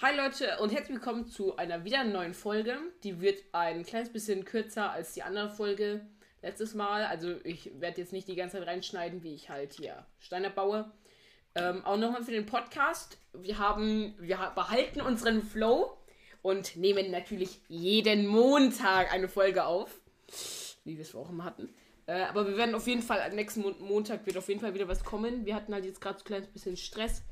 Hi Leute und herzlich willkommen zu einer wieder neuen Folge. Die wird ein kleines bisschen kürzer als die andere Folge letztes Mal. Also ich werde jetzt nicht die ganze Zeit reinschneiden, wie ich halt hier Steine baue. Ähm, auch nochmal für den Podcast. Wir haben, wir behalten unseren Flow und nehmen natürlich jeden Montag eine Folge auf. Wie wir es auch immer hatten. Äh, aber wir werden auf jeden Fall, nächsten Mon Montag wird auf jeden Fall wieder was kommen. Wir hatten halt jetzt gerade so ein kleines bisschen Stress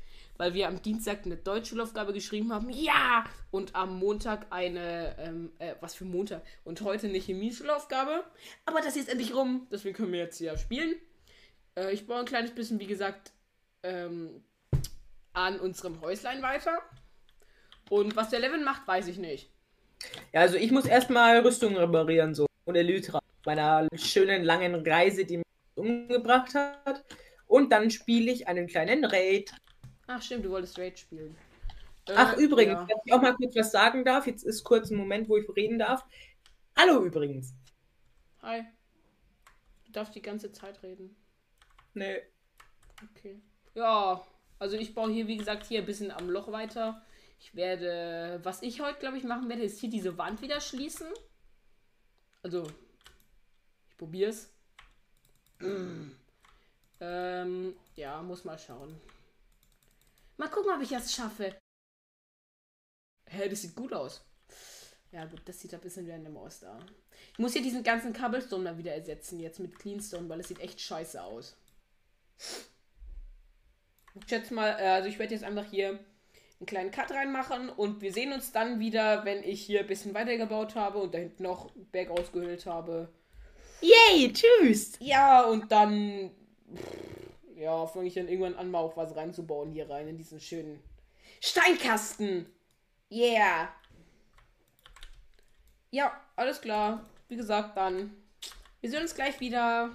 weil wir am Dienstag eine Deutschschulaufgabe geschrieben haben. Ja! Und am Montag eine, ähm, äh, was für Montag? Und heute eine Chemieschulaufgabe. Aber das ist endlich rum, deswegen können wir jetzt hier spielen. Äh, ich baue ein kleines bisschen, wie gesagt, ähm, an unserem Häuslein weiter. Und was der Levin macht, weiß ich nicht. Ja, also ich muss erstmal Rüstung reparieren, so. Und Elytra. Meiner schönen langen Reise, die mich umgebracht hat. Und dann spiele ich einen kleinen Raid. Ach stimmt, du wolltest Raid spielen. Ach, Äh, übrigens, ja. wenn ich auch mal kurz was sagen darf, jetzt ist kurz ein Moment, wo ich reden darf. Hallo übrigens. Hi. Du darfst die ganze Zeit reden. Nee. Okay. Ja, also ich baue hier, wie gesagt, hier ein bisschen am Loch weiter. Ich werde, was ich heute, glaube ich, machen werde, ist hier diese Wand wieder schließen. Also, ich probiere es. Ähm, ja, muss mal schauen. Mal gucken, ob ich das schaffe. Hä, das sieht gut aus. Ja, gut, das sieht ein bisschen wie eine Maus da. Ich muss hier diesen ganzen Cobblestone mal wieder ersetzen, jetzt mit Cleanstone, weil es sieht echt scheiße aus. Ich schätze mal, äh, also ich werde jetzt einfach hier einen kleinen Cut reinmachen und wir sehen uns dann wieder, wenn ich hier ein bisschen weitergebaut habe und da hinten noch Berg ausgehöhlt habe. Yay, tschüss. Ja, und dann. pff, Ja, fange ich dann irgendwann an, mal auch was reinzubauen hier rein in diesen schönen Steinkasten. Yeah. Ja, alles klar. Wie gesagt, dann. Wir sehen uns gleich wieder.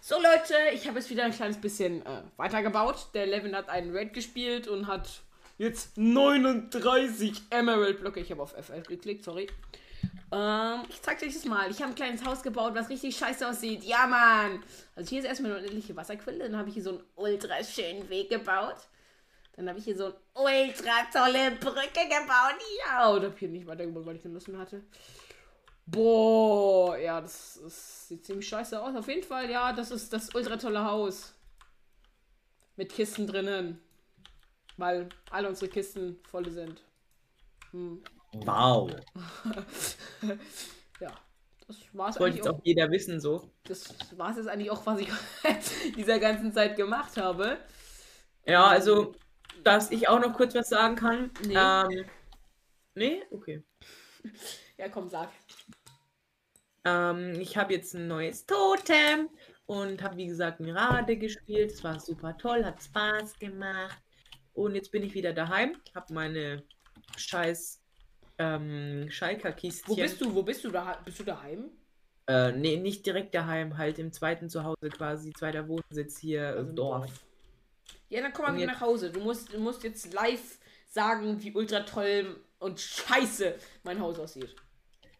So Leute, ich habe jetzt wieder ein kleines bisschen äh, weitergebaut. Der Levin hat einen Raid gespielt und hat jetzt 39 Emerald Blöcke. Ich habe auf FL geklickt, sorry. Ähm, ich zeig euch das mal. Ich habe ein kleines Haus gebaut, was richtig scheiße aussieht. Ja, Mann. Also hier ist erstmal eine unendliche Wasserquelle. Dann habe ich hier so einen ultra schönen Weg gebaut. Dann habe ich hier so eine ultra tolle Brücke gebaut. Ja, und habe hier nicht weitergebaut, weil ich Lust mehr hatte. Boah, ja, das, das sieht ziemlich scheiße aus. Auf jeden Fall, ja, das ist das ultra tolle Haus. Mit Kisten drinnen. Weil alle unsere Kisten voll sind. Hm. Wow. ja, das Das wollte eigentlich jetzt auch. auch jeder wissen, so. Das war's jetzt eigentlich auch, was ich dieser ganzen Zeit gemacht habe. Ja, also, dass ich auch noch kurz was sagen kann. Nee. Ähm, nee? Okay. Ja, komm, sag. Ähm, ich habe jetzt ein neues Totem und habe, wie gesagt, Mirade gespielt. Es war super toll, hat Spaß gemacht. Und jetzt bin ich wieder daheim, habe meine scheiß ähm, Schalker-Kistchen. Wo bist du? Wo bist du da? Bist du daheim? Äh, nee, nicht direkt daheim, halt im zweiten Zuhause quasi, zweiter Wohnsitz hier Also im im Dorf. Ja, dann komm mal wieder nach Hause. Du musst, du musst jetzt live sagen, wie ultra toll und scheiße mein Haus aussieht.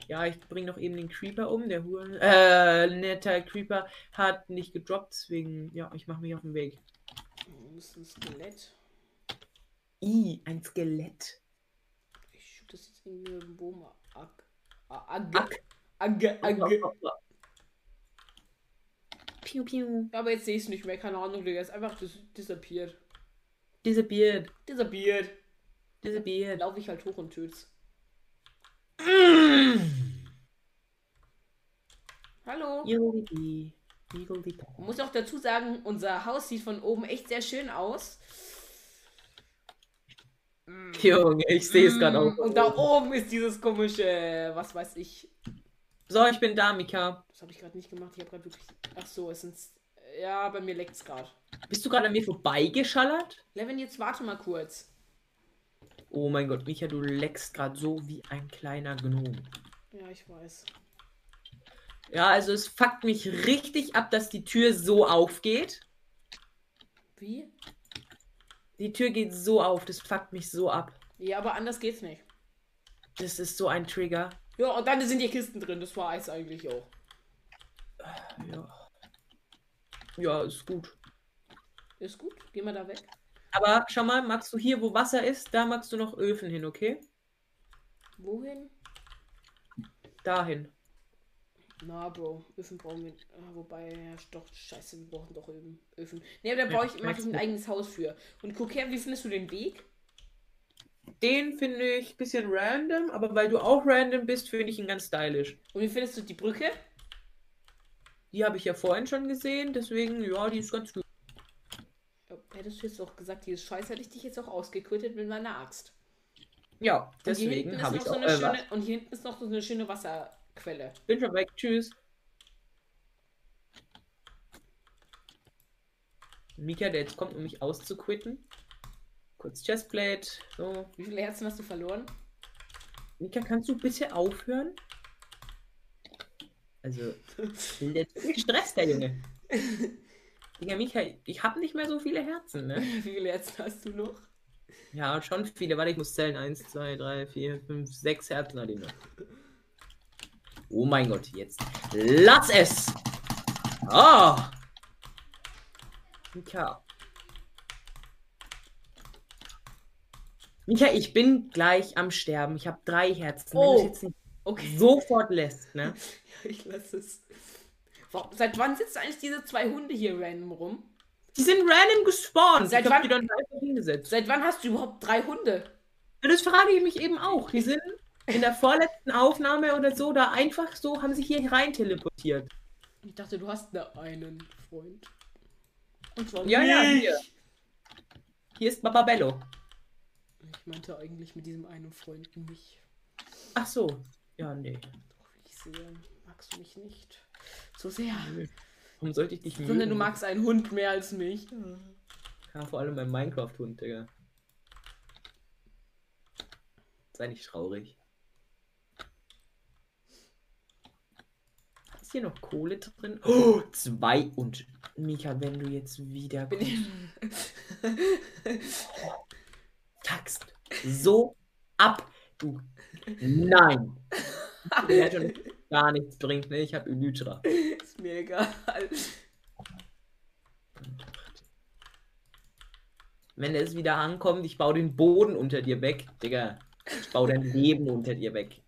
Ja, ich bringe noch eben den Creeper um. Der Huren, äh, netter Creeper hat nicht gedroppt, deswegen, ja, ich mache mich auf den Weg. Du bist ein Skelett. I, ein Skelett. Das jetzt irgendwie mit dem Bogen. Ag. Ag. Ag. Ag. Piu, piu. Aber jetzt sehe ich es nicht mehr. Keine Ahnung, Digga. Ist einfach dis disappeared. Disappeared. Disappeared. Disappeared. Laufe ich halt hoch und töt's. Hallo. Man muss auch dazu sagen, unser Haus sieht von oben echt sehr schön aus. Junge, ich sehe es gerade Mm, auch. Und da oben ist dieses komische, was weiß ich. So, ich bin da, Mika. Das habe ich gerade nicht gemacht. Ich habe gerade wirklich. Ach so, es sind. Ja, bei mir leckt's gerade. Bist du gerade an mir vorbeigeschallert? Levin, jetzt warte mal kurz. Oh mein Gott, Micha, du leckst gerade so wie ein kleiner Gnom. Ja, ich weiß. Ja, also es fuckt mich richtig ab, dass die Tür so aufgeht. Wie? Die Tür geht so auf, das fuckt mich so ab. Ja, aber anders geht's nicht. Das ist so ein Trigger. Ja, und dann sind die Kisten drin. Das war es eigentlich auch. Ja. Ja, ist gut. Ist gut. Gehen wir da weg. Aber schau mal, magst du hier, wo Wasser ist, da magst du noch Öfen hin, okay? Wohin? Dahin. Na, Bro, Öfen brauchen wir. Ah, wobei, ja, doch, scheiße, wir brauchen doch Öfen. Öfen. Ne, aber da brauche ich, mach ich ein eigenes Haus für. Und guck her, wie findest du den Weg? Den finde ich ein bisschen random, aber weil du auch random bist, finde ich ihn ganz stylisch. Und wie findest du die Brücke? Die habe ich ja vorhin schon gesehen, deswegen, ja, die ist ganz gut. Ja, Hättest du jetzt auch gesagt, die ist scheiße, hätte ich dich jetzt auch ausgequittet mit meiner Axt. Ja, deswegen habe ich so auch. eine Äh, schöne, was? Und hier hinten ist noch so eine schöne Wasserquelle. Bin schon weg, tschüss. Mika, der jetzt kommt, um mich auszuquitten. Kurz Chestplate. So. Wie viele Herzen hast du verloren? Mika, kannst du bitte aufhören? Also, der ist gestresst, der Junge. Digga, Mika, ich habe nicht mehr so viele Herzen, ne? Wie viele Herzen hast du noch? Ja, schon viele. Warte, ich muss zählen. Eins, zwei, drei, vier, fünf, sechs Herzen hat die noch. Oh mein Gott, jetzt. Lass es! Ah! Mika. Mika, ich bin gleich am Sterben. Ich habe drei Herzen. Wenn Oh. du es jetzt nicht Okay. sofort lässt, ne? Ich lasse es. Warum, seit wann sitzen eigentlich diese zwei Hunde hier random rum? Die sind random gespawnt. Seit wann- die dann einfach hingesetzt. Seit wann hast du überhaupt drei Hunde? Ja, Das frage ich mich eben auch. Die sind in der vorletzten Aufnahme oder so da einfach so, haben sich hier rein teleportiert. Ich dachte, du hast nur einen Freund. Und zwar Ja, ja, mich. hier. Hier ist Bababello. Ich meinte eigentlich mit diesem einen Freund mich. Ach so. Ja, nee. Doch, wie ich sehe, magst du mich nicht so sehr. Warum sollte ich dich mögen? Sondern du magst einen Hund mehr als mich. Ja, vor allem mein Minecraft-Hund, Digga. Sei nicht traurig. Ist hier noch Kohle drin? Oh, zwei und Mika, wenn du jetzt wieder Bin ich... taxt so ab, du. Nein. Der schon gar nichts bringt, ne? Ich habe Elytra. Ist mir egal. Wenn es wieder ankommt, ich baue den Boden unter dir weg, Digga. Ich baue dein Leben unter dir weg.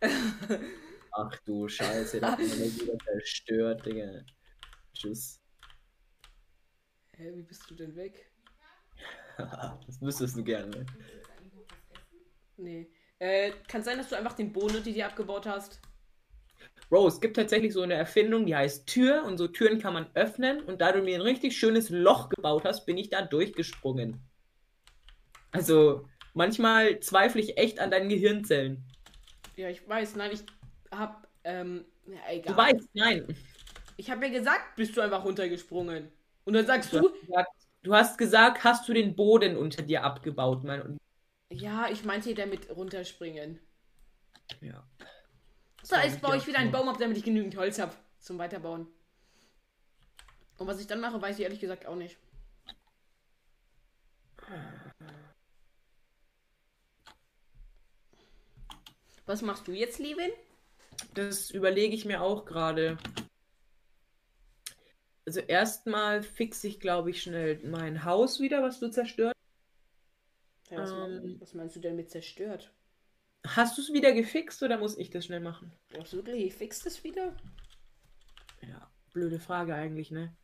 Ach du Scheiße, das ist mir wieder zerstört, Digga. Tschüss. Hä, wie bist du denn weg? das müsstest du gerne. Nee. Äh, kann sein, dass du einfach den Boden unter dir abgebaut hast? Bro, es gibt tatsächlich so eine Erfindung, die heißt Tür und so Türen kann man öffnen und da du mir ein richtig schönes Loch gebaut hast, bin ich da durchgesprungen. Also, manchmal zweifle ich echt an deinen Gehirnzellen. Ja, ich weiß. Nein, ich hab. Ähm, ja, egal. Du weißt, nein. Ich habe ja gesagt, bist du einfach runtergesprungen. Und dann sagst Du du, hast, gesagt, du hast gesagt, hast du den Boden unter dir abgebaut, mein. Ja, ich meinte damit runterspringen. ja. So, jetzt baue ich wieder einen. Baum ab, damit ich genügend Holz habe zum Weiterbauen. Und was ich dann mache, weiß ich ehrlich gesagt auch nicht. Was machst du jetzt, Levin? Das überlege ich mir auch gerade. Also erstmal fixe ich, glaube ich, schnell mein Haus wieder, was du zerstört. Ja, was, Ähm. was meinst du denn mit zerstört? Hast du es wieder gefixt oder muss ich das schnell machen? Wirklich, ich fix das wieder? Ja, blöde Frage eigentlich, ne?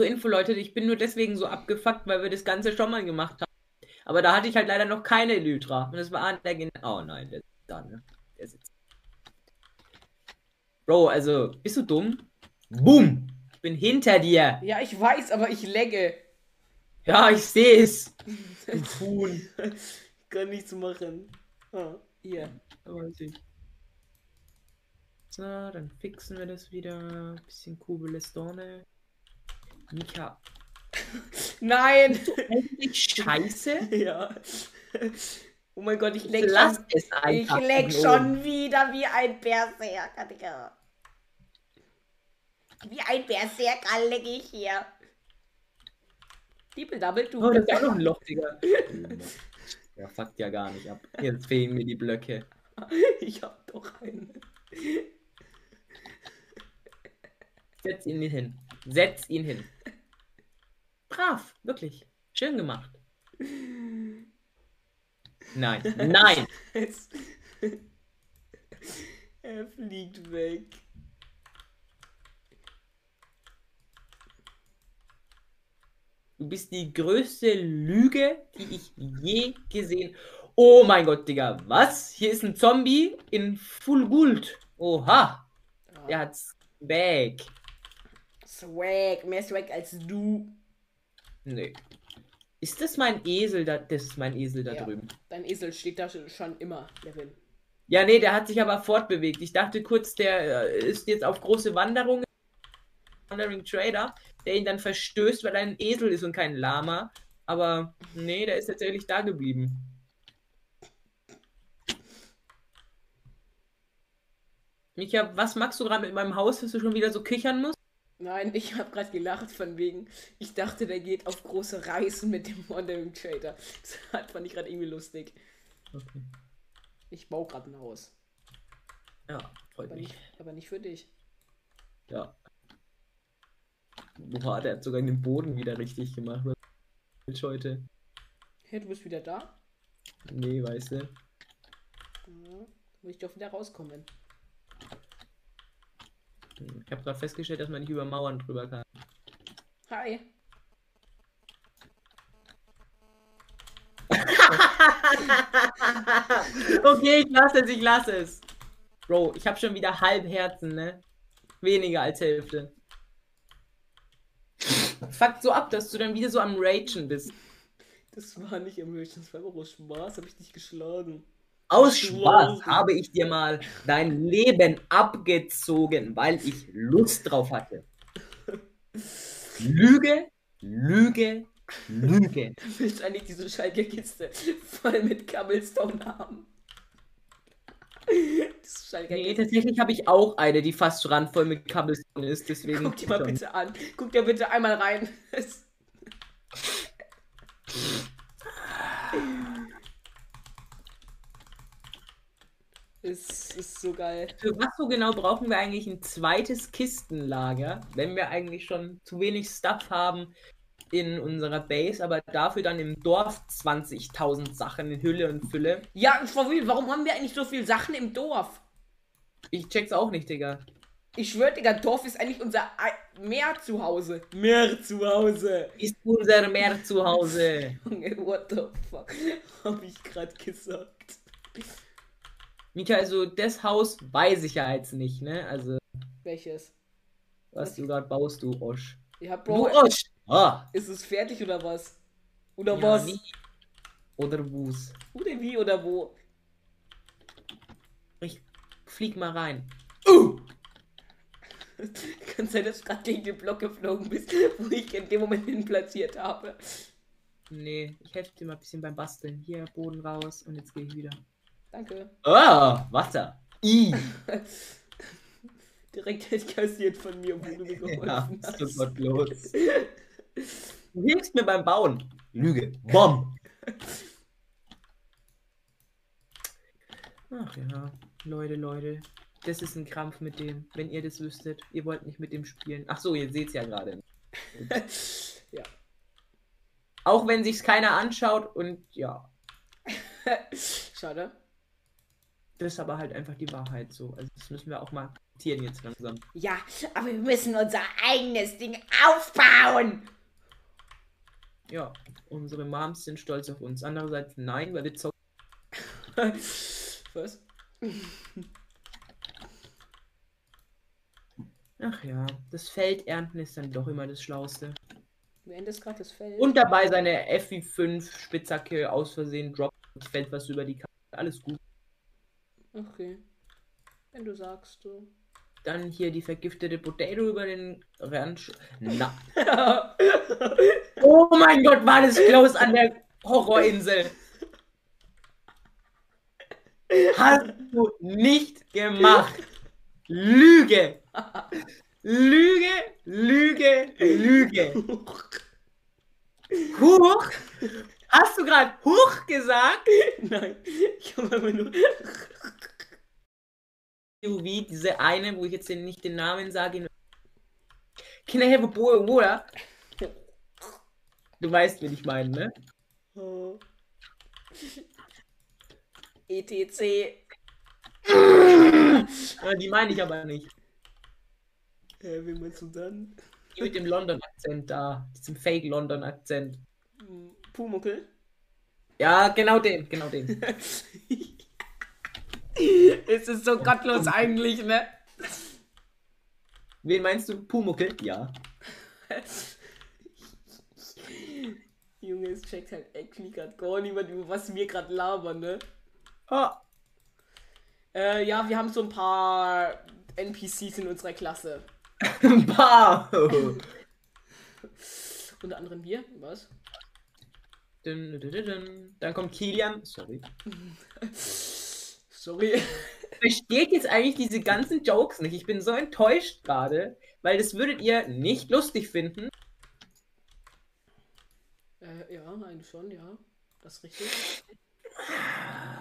Zur Info, Leute, ich bin nur deswegen so abgefuckt, weil wir das Ganze schon mal gemacht haben. Aber da hatte ich halt leider noch keine Elytra. Und das war an der Gen Oh nein, der sitzt da, ne? Der sitzt. Bro, also, bist du dumm? Boom! Ich bin hinter dir. Ja, ich weiß, aber ich legge. Ja, ich sehe es. Huhn. Ich kann nichts machen. Ah, hier. Weiß ich. So, dann fixen wir das wieder. Bisschen Kubelestone. Mika. Nein! Eigentlich scheiße. ja. Oh mein Gott, ich leck Lass schon. es Ich einfach. leck von schon wieder wie ein Berserker, Digga. Wie ein Berserker leck ich hier. Diebel Double, du. Oh, das ist auch noch ein Loch, Digga. Ja, fuckt ja gar nicht ab. Jetzt fehlen mir die Blöcke. Ich hab doch einen. Setz ihn hin. Setz ihn hin. Brav, wirklich. Schön gemacht. Nein, nein. Er fliegt weg. Du bist die größte Lüge, die ich je gesehen. Oh mein Gott, Digga. Was? Hier ist ein Zombie in Full Gold. Oha. Der hat's weg. Swag, mehr Swag als du. Nee. Ist das mein Esel da? Das ist mein Esel da Ja. drüben. Dein Esel steht da schon- immer, Levin. Ja, nee, der hat sich aber fortbewegt. Ich dachte kurz, der äh, ist jetzt auf große Wanderung. Wandering Trader, der ihn dann verstößt, weil er ein Esel ist und kein Lama. Aber nee, der ist tatsächlich da geblieben. Micha, was magst du gerade mit meinem Haus, dass du schon wieder so kichern musst? Nein, ich habe gerade gelacht von wegen, ich dachte, der geht auf große Reisen mit dem Wandering Trader. Das hat- fand ich gerade irgendwie lustig. Okay. Ich baue gerade ein Haus. Ja, freut Aber mich. nicht, aber nicht für dich. Ja. Boah, der hat sogar den Boden wieder richtig gemacht. Was heute? Hey, du bist wieder da? Nee, weißt du. Ja, muss ich doch wieder rauskommen. Ich habe gerade festgestellt, dass man nicht über Mauern drüber kann. Hi. okay, ich lasse es, ich lasse es. Bro, ich habe schon wieder halb Herzen, ne? Weniger als Hälfte. Fuckt so ab, dass du dann wieder so am Ragen bist. Das war nicht im Rage, das war einfach aus Spaß, habe ich dich geschlagen. Aus Spaß habe ich dir mal dein Leben abgezogen, weil ich Lust drauf hatte. Lüge, Lüge, Lüge. Du willst eigentlich diese Schalke-Kiste voll mit Cobblestone haben. Schalke Nee, tatsächlich habe ich auch eine, die fast randvoll mit Cobblestone ist, deswegen. Guck dir mal bitte an. Guck dir bitte einmal rein. Es ist so geil. Für was so genau brauchen wir eigentlich ein zweites Kistenlager, wenn wir eigentlich schon zu wenig Stuff haben in unserer Base, aber dafür dann im Dorf 20.000 Sachen in Hülle und Fülle? Ja, Frau Will, warum haben wir eigentlich so viele Sachen im Dorf? Ich check's auch nicht, Digga. Ich schwör, Digga, Dorf ist eigentlich unser Meer zu Hause. Meer zu Hause. Ist unser Meer zu Hause. Junge, what the fuck? Hab ich gerade gesagt. Mika, also das Haus weiß ich ja jetzt nicht, ne? Also, Welches? was du gerade baust, du Osch. Ja, Du Bro, Osch! Ah! ist es fertig oder was? Oder Ja, was? wie? Oder Wus. Oder wie oder wo? Ich flieg mal rein. Kann sein, dass du gerade gegen den Block geflogen bist, wo ich in dem Moment hin platziert habe. Nee, ich helfe dir mal ein bisschen beim Basteln. Hier, Boden raus und jetzt gehe ich wieder. Danke. Ah, Wasser. I. Direkt entkassiert von mir, wo du mir geholfen Ja, hast. sofort los. Du hilfst mir beim Bauen. Lüge. Bom. Ach ja, Leute, Leute. Das ist ein Krampf mit dem, wenn ihr das wüsstet. Ihr wollt nicht mit dem spielen. Ach so, ihr seht's ja gerade. ja. Auch wenn sich's keiner anschaut und ja, Schade. Das ist aber halt einfach die Wahrheit so. Also das müssen wir auch mal akzeptieren jetzt langsam. Ja, aber wir müssen unser eigenes Ding aufbauen. Ja, unsere Moms sind stolz auf uns. Andererseits nein, weil wir zocken. Was? Ach ja, das Feld ernten ist dann doch immer das Schlauste. Du endest gerade das Feld. Und dabei seine FI5 Spitzhacke aus Versehen droppt. Fällt was über die Karte. Alles gut. Okay. Wenn du sagst, du. Dann hier die vergiftete Potato über den Rand. Na. Oh mein Gott, war das close an der Horrorinsel. Hast du nicht gemacht. Lüge. Lüge, Lüge, Lüge. Huch. Hast du gerade Huch gesagt? Nein, ich habe immer nur. POV, diese eine, wo ich jetzt nicht den Namen sage. Can I have a? Du weißt, wen ich meine, ne? Oh. ETC. Die meine ich aber nicht. Äh, wie meinst du dann? Die mit dem London-Akzent da. Diesem Fake-London-Akzent. Hm, Pumuckel. Ja, genau den, genau den. es ist so gottlos eigentlich, ne? Wen meinst du? Pumuckel? Ja. Junge, es checkt halt actually gerade gar niemand, über was wir gerade labern, ne? Ah, Äh, ja, wir haben so ein paar NPCs in unserer Klasse. ein paar. Unter anderem hier, was? Dann kommt Kilian. Sorry. Sorry. Versteht jetzt eigentlich diese ganzen Jokes nicht. Ich bin so enttäuscht gerade, weil das würdet ihr nicht lustig finden. Äh, ja, eigentlich schon, ja. Das ist richtig.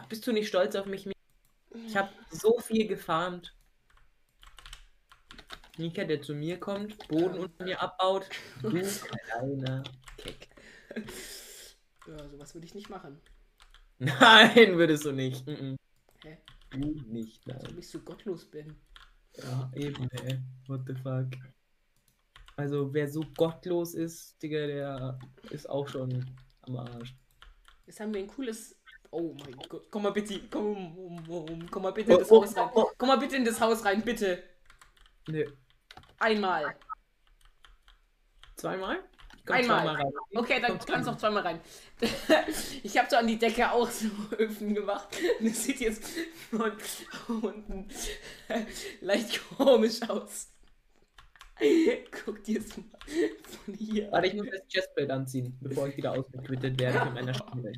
Bist du nicht stolz auf mich? Ich habe so viel gefarmt. Nika, der zu mir kommt, Boden unter mir abbaut. Du kleiner Keck. Ja, sowas würde ich nicht machen. Nein, würdest du nicht. Mm -mm. Hä? Du nicht, nein. ich so gottlos bin. Ja, eben, ey. What the fuck. Also, wer so gottlos ist, Digga, der ist auch schon am Arsch. Jetzt haben wir ein cooles. Oh mein Gott. Komm mal bitte. Komm, um, um, komm mal bitte in das Haus rein. Komm mal bitte in das Haus rein, bitte. Nö. Einmal. Zweimal? Komm Einmal. Okay, dann kannst du zweimal. auch zweimal rein. Ich habe so an die Decke auch so Öfen gemacht. Und es sieht jetzt von unten leicht komisch aus. Guck dir es mal von hier. Warte, ich muss das Chestplate anziehen, bevor ich wieder ausgequittet werde von meiner Stimme.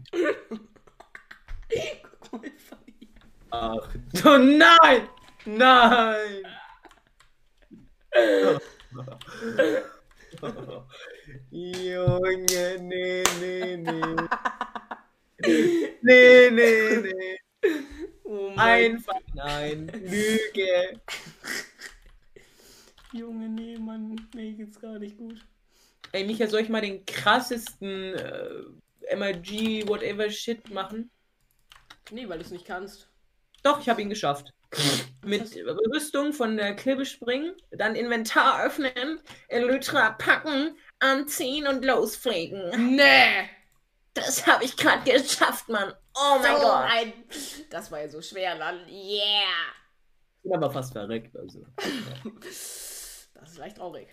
Guck mal von hier. Ach, oh nein! Nein! Junge, nee, nee, nee. Nee, nee, nee. Oh Einfach nein. Lüge. Junge, nee, Mann, mir geht's gar nicht gut. Ey, Micha, soll ich mal den krassesten äh, MRG whatever Shit machen? Nee, weil du es nicht kannst. Doch, ich habe ihn geschafft. Mit Rüstung von der Klippe springen, dann Inventar öffnen, Elytra packen, anziehen und lospflegen. Nee! Das habe ich gerade geschafft, Mann. Oh mein so Gott. ein. Das war ja so schwer, dann. Yeah! Ich bin aber fast verreckt, also. Das ist leicht traurig.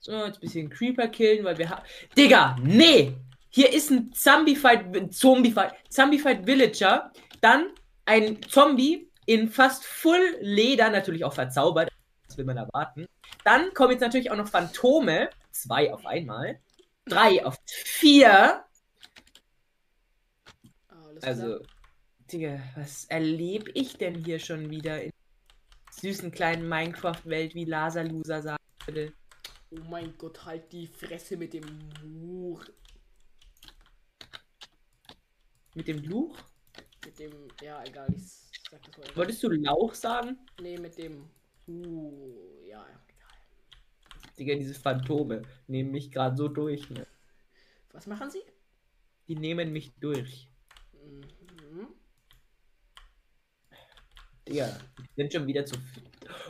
So, jetzt ein bisschen Creeper killen, weil wir haben. Digga, nee! Hier ist ein Zombie-Fight, Zombie-Fight, Zombie-Fight Villager, dann ein Zombie in fast Full Leder, natürlich auch verzaubert. Will man erwarten. Dann kommen jetzt natürlich auch noch Phantome. Zwei auf einmal. Drei auf vier. Alles Also. Digga, was erlebe ich denn hier schon wieder in süßen kleinen Minecraft-Welt, wie Laserloser sagen würde? Oh mein Gott, halt die Fresse mit dem Buch. Mit dem Luch? Mit dem. Ja, egal, ich sag das mal. Wolltest du Lauch sagen? Nee, mit dem. Uh, ja, egal. Digga, diese Phantome nehmen mich gerade so durch. Ne? Was machen sie? Die nehmen mich durch. Mhm. Digga, die sind schon wieder zu.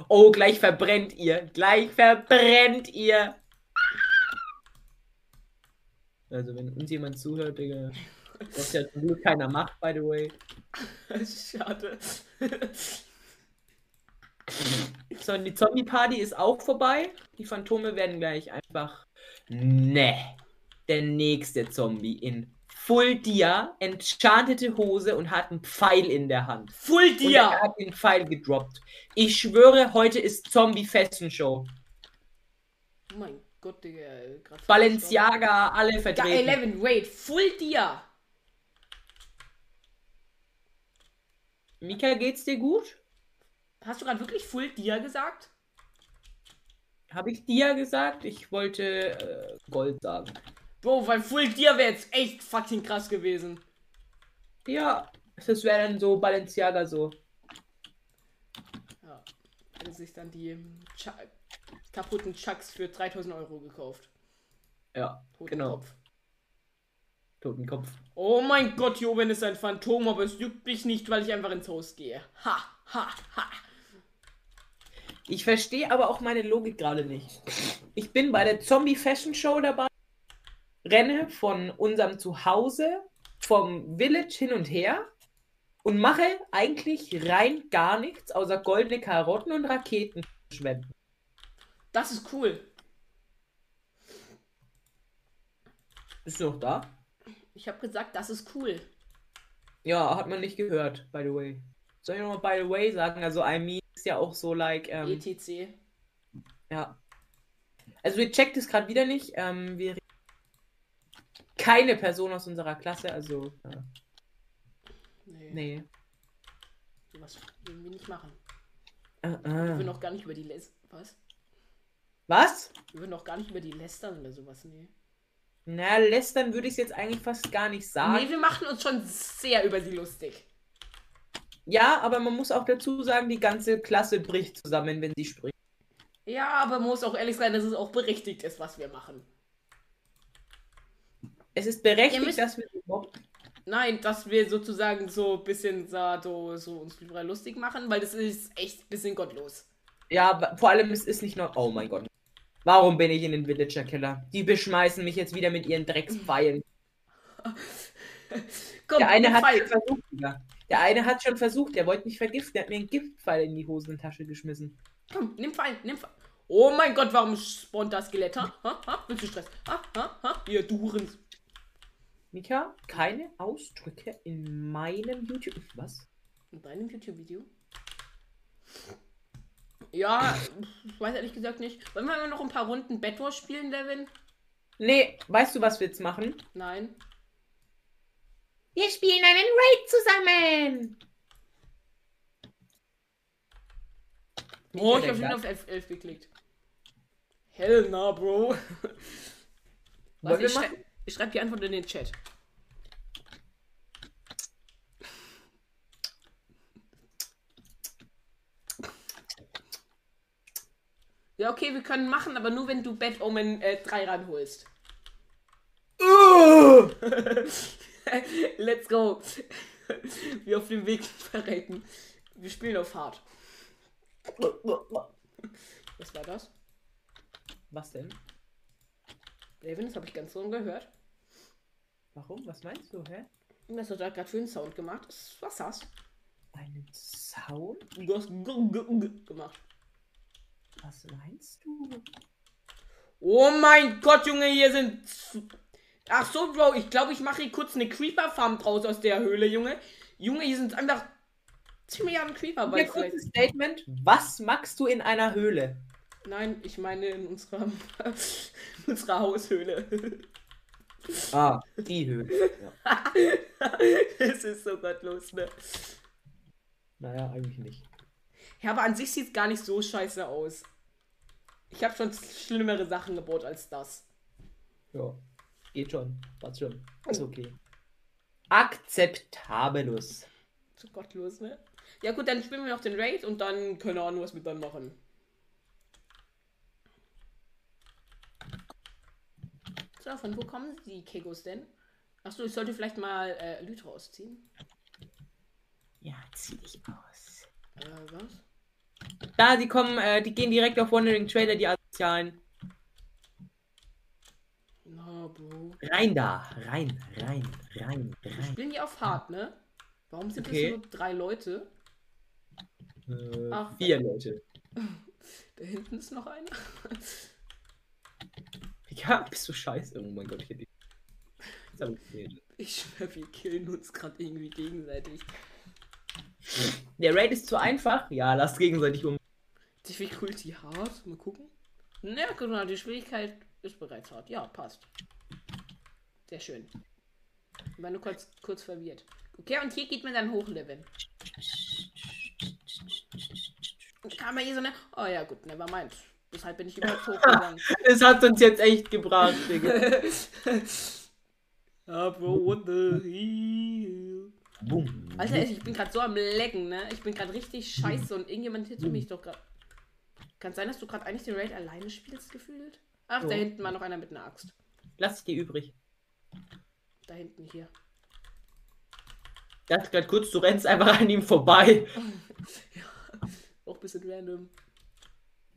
Oh, gleich verbrennt ihr. Gleich verbrennt ihr. Also, wenn uns jemand zuhört, Digga. Was ja zum Glück keiner macht, by the way. Schade. So, die Zombie-Party ist auch vorbei. Die Phantome werden gleich einfach. Ne. Der nächste Zombie in Full Dia, enchantete Hose und hat einen Pfeil in der Hand. Full Und er hat den Pfeil gedroppt. Ich schwöre, heute ist Zombie-Festen-Show. Oh mein Gott, Digga. grad Balenciaga, alle vertreten. 11, wait, Full dir! Mika, geht's dir gut? Hast du gerade wirklich Full dir gesagt? Habe ich dir gesagt? Ich wollte äh, Gold sagen. Bro, weil Full dir wäre jetzt echt fucking krass gewesen. Ja, das wäre dann so Balenciaga so. Ja. Hat er sich dann die Chu kaputten Chucks für 3000 Euro gekauft. Ja, genau. Kopf. Totenkopf. Oh mein Gott, Joven ist ein Phantom, aber es juckt mich nicht, weil ich einfach ins Haus gehe. Ha, ha, ha. Ich verstehe aber auch meine Logik gerade nicht. Ich bin bei der Zombie Fashion Show dabei, renne von unserem Zuhause, vom Village hin und her und mache eigentlich rein gar nichts, außer goldene Karotten und Raketen schwenden. Das ist cool. Bist du noch da? Ich habe gesagt, das ist cool. Ja, hat man nicht gehört, by the way. Soll ich nochmal by the way sagen? Also, I mean ist ja auch so like, ähm, ETC. ja. Also, wir checkt es gerade wieder nicht. Ähm, wir keine Person aus unserer Klasse, also, äh, Nee, nee. sowas würden wir nicht machen. Äh, Wir äh. würden noch gar nicht über die Les Was? Was? Wir würden noch gar nicht über die lästern oder sowas, nee. Na, lästern würde ich es jetzt eigentlich fast gar nicht sagen. Nee, wir machen uns schon sehr über sie lustig. Ja, aber man muss auch dazu sagen, die ganze Klasse bricht zusammen, wenn sie spricht. Ja, aber man muss auch ehrlich sein, dass es auch berechtigt ist, was wir machen. Es ist berechtigt, müsst- dass wir. Nein, dass wir sozusagen so ein bisschen so, so uns drüber lustig machen, weil das ist echt ein bisschen gottlos. Ja, vor allem, es ist nicht nur. Oh mein Gott. Warum bin ich in den Villager-Keller? Die beschmeißen mich jetzt wieder mit ihren Dreckspfeilen. Komm, Der eine hat Pfeil. versucht, Digga. Der eine hat schon versucht, der wollte mich vergiften. Der hat mir einen Giftpfeil in die Hosentasche geschmissen. Komm, nimm Pfeil, nimm Pfeil. Oh mein Gott, warum spawnt das Skelett? Ha? Ha? Ha? Willst du Stress? Ha? Ha? Ha? Ihr Duren. Mika, keine Ausdrücke in meinem YouTube. Was? In deinem YouTube-Video? Ja, ich weiß ehrlich gesagt nicht. Wollen wir noch ein paar Runden Bedwars spielen, Devin? Nee, weißt du, was wir jetzt machen? Nein. Wir spielen einen Raid zusammen. Oh, ich habe schon auf 11, 11 geklickt. Hell na, Bro. Was, ich, schrei ich schreibe die Antwort in den Chat. Ja, okay, wir können machen, aber nur wenn du Bad Omen äh, 3 ranholst. Let's go. Wir auf dem Weg verrecken. Wir spielen auf hart. Was war das? Was denn? David, das habe ich ganz so gehört. Warum? Was meinst du, hä? Was hat er gerade für einen Sound gemacht? Was das? Einen Sound? Du hast gemacht. Was meinst du? Oh mein Gott, Junge, hier sind. Ach so, Bro, ich glaube, ich mache hier kurz eine Creeper-Farm draus aus der Höhle, Junge. Junge, hier sind einfach 10 Milliarden Creeper bei Hier kurzes Statement. Was magst du in einer Höhle? Nein, ich meine in unserer, in unserer Haushöhle. Ah, die Höhle. Ja. Es ist so gottlos, ne? Naja, eigentlich nicht. Ja, aber an sich sieht es gar nicht so scheiße aus. Ich habe schon schlimmere Sachen gebaut als das. Ja, geht schon. Passt schon. Ist okay. Akzeptabelus. So gottlos, ne? Ja gut, dann spielen wir noch den Raid und dann keine Ahnung, was wir dann machen. So, von wo kommen die Kegos denn? Achso, ich sollte vielleicht mal äh, Lytra ausziehen. Ja, zieh dich aus. Äh, was? Da, die kommen, äh, die gehen direkt auf Wandering Trailer, die Asozialen. Na, Bro. Rein da. Rein, rein, rein, rein. Spielen die auf hart, ne? Warum sind Okay. das nur drei Leute? Äh, Ach. vier Leute. Da hinten ist noch einer. Ja, bist du scheiße. Oh mein Gott, ich hätte. Ich schwör, wir killen uns gerade irgendwie gegenseitig. Der Raid ist zu einfach. Ja, lasst gegenseitig um. Difficulty hart? Mal gucken. Na, genau, die Schwierigkeit ist bereits hart. Ja, passt. Sehr schön. Ich war nur kurz, kurz verwirrt. Okay, und hier geht man dann hochleveln. Und kam man hier so eine. Oh ja, gut, never mind. Deshalb bin ich überhaupt hochgegangen. Es hat uns jetzt echt gebracht, Digga. ah, Bro, what the hell? Boom. Alter, ich bin gerade so am Lecken, ne? Ich bin gerade richtig scheiße und irgendjemand hittet mich doch gerade. Kann sein, dass du gerade eigentlich den Raid alleine spielst, gefühlt? Ach, So. da hinten war noch einer mit einer Axt. Lass dir übrig. Da hinten hier. Dachte gerade kurz, du rennst einfach an ihm vorbei. Auch ein bisschen random.